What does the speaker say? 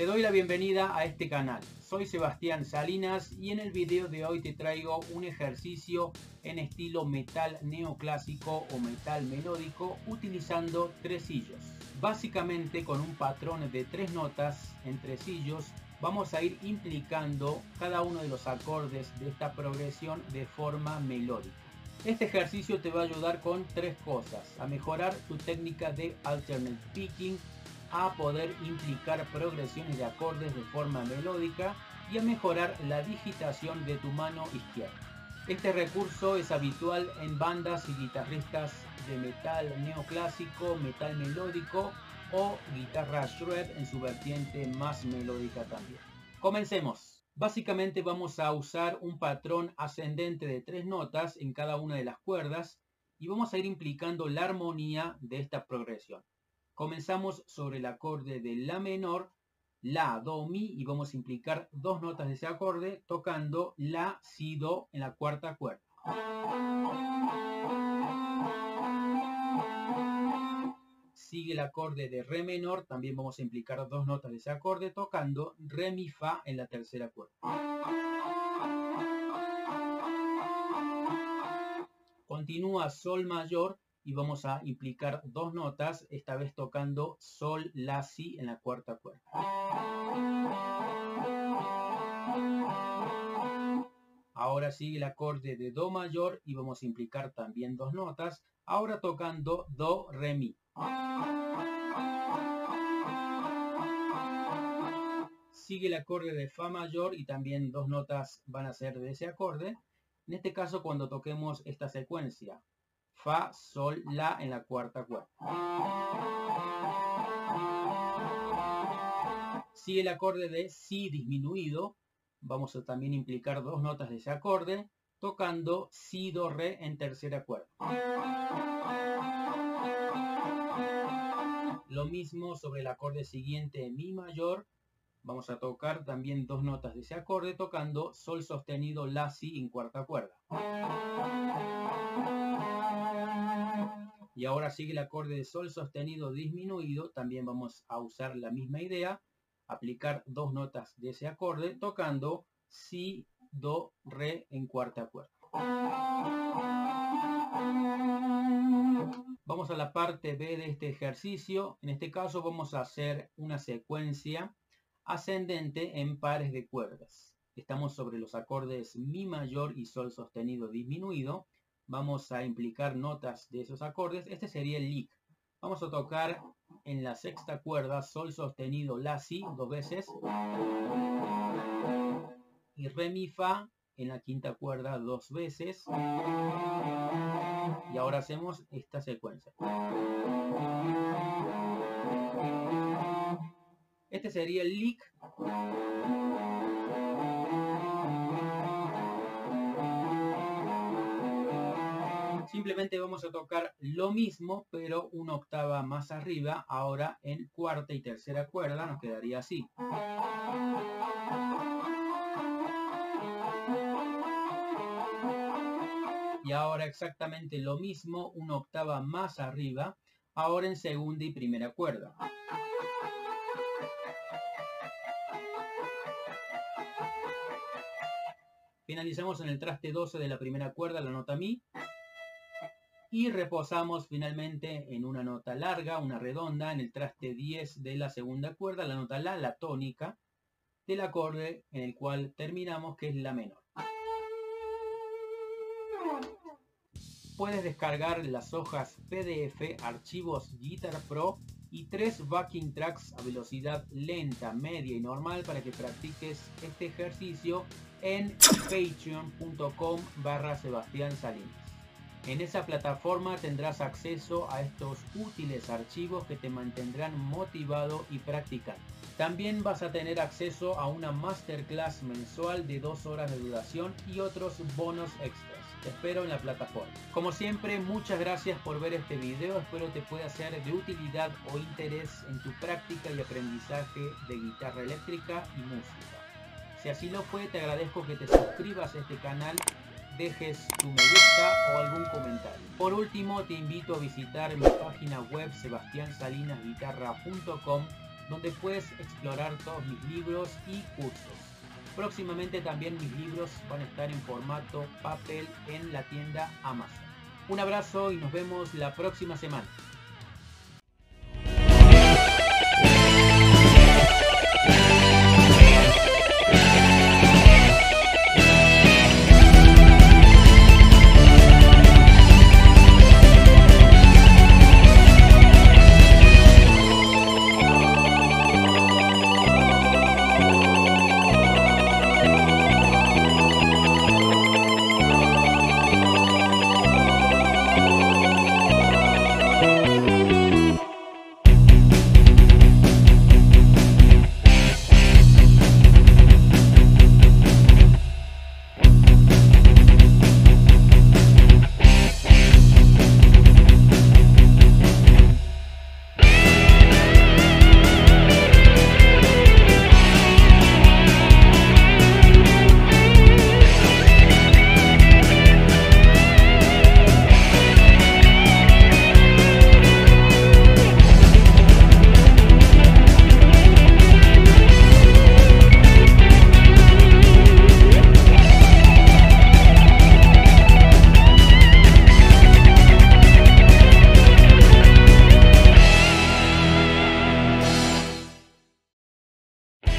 Te doy la bienvenida a este canal. Soy Sebastián Salinas y en el video de hoy te traigo un ejercicio en estilo metal neoclásico o metal melódico utilizando tresillos. Básicamente con un patrón de tres notas en tresillos vamos a ir implicando cada uno de los acordes de esta progresión de forma melódica. Este ejercicio te va a ayudar con tres cosas, a mejorar tu técnica de alternate picking, a poder implicar progresiones de acordes de forma melódica y a mejorar la digitación de tu mano izquierda. Este recurso es habitual en bandas y guitarristas de metal neoclásico, metal melódico o guitarra shred en su vertiente más melódica también. Comencemos. Básicamente vamos a usar un patrón ascendente de tres notas en cada una de las cuerdas y vamos a ir implicando la armonía de esta progresión. Comenzamos sobre el acorde de La menor, La, Do, Mi y vamos a implicar dos notas de ese acorde tocando La, Si, Do en la cuarta cuerda. Sigue el acorde de Re menor, también vamos a implicar dos notas de ese acorde tocando Re, Mi, Fa en la tercera cuerda. Continúa Sol mayor y vamos a implicar dos notas, esta vez tocando Sol, La, Si en la cuarta cuerda. Ahora sigue el acorde de Do mayor y vamos a implicar también dos notas, ahora tocando Do, Re, Mi. Sigue el acorde de Fa mayor y también dos notas van a ser de ese acorde. En este caso cuando toquemos esta secuencia, Fa, Sol, La en la cuarta cuerda. Sigue el acorde de Si disminuido. Vamos a también implicar dos notas de ese acorde, tocando Si, Do, Re en tercera cuerda. Lo mismo sobre el acorde siguiente, Mi mayor. Vamos a tocar también dos notas de ese acorde, tocando Sol sostenido, La, Si en cuarta cuerda. Y ahora sigue el acorde de sol sostenido disminuido, también vamos a usar la misma idea, aplicar dos notas de ese acorde, tocando si, do, re en cuarta cuerda. Vamos a la parte B de este ejercicio, en este caso vamos a hacer una secuencia ascendente en pares de cuerdas. Estamos sobre los acordes mi mayor y sol sostenido disminuido, vamos a implicar notas de esos acordes. Este sería el lick. Vamos a tocar en la sexta cuerda sol sostenido la si dos veces y re mi fa en la quinta cuerda dos veces y ahora hacemos esta secuencia. Este sería el lick. Simplemente vamos a tocar lo mismo, pero una octava más arriba, ahora en cuarta y tercera cuerda, nos quedaría así. Y ahora exactamente lo mismo, una octava más arriba, ahora en segunda y primera cuerda. Finalizamos en el traste 12 de la primera cuerda, la nota Mi y reposamos finalmente en una nota larga, una redonda, en el traste 10 de la segunda cuerda, la nota La, la tónica, del acorde en el cual terminamos, que es la menor. Puedes descargar las hojas PDF, archivos Guitar Pro y tres backing tracks a velocidad lenta, media y normal para que practiques este ejercicio en patreon.com barra Sebastián Salinas. En esa plataforma tendrás acceso a estos útiles archivos que te mantendrán motivado y practicando. También vas a tener acceso a una masterclass mensual de dos horas de duración y otros bonos extras. Te espero en la plataforma. Como siempre, muchas gracias por ver este video. Espero te pueda ser de utilidad o interés en tu práctica y aprendizaje de guitarra eléctrica y música. Si así lo fue, te agradezco que te suscribas a este canal, dejes tu me gusta o algún comentario. Por último, te invito a visitar mi página web sebastiansalinasguitarra.com donde puedes explorar todos mis libros y cursos. Próximamente también mis libros van a estar en formato papel en la tienda Amazon. Un abrazo y nos vemos la próxima semana.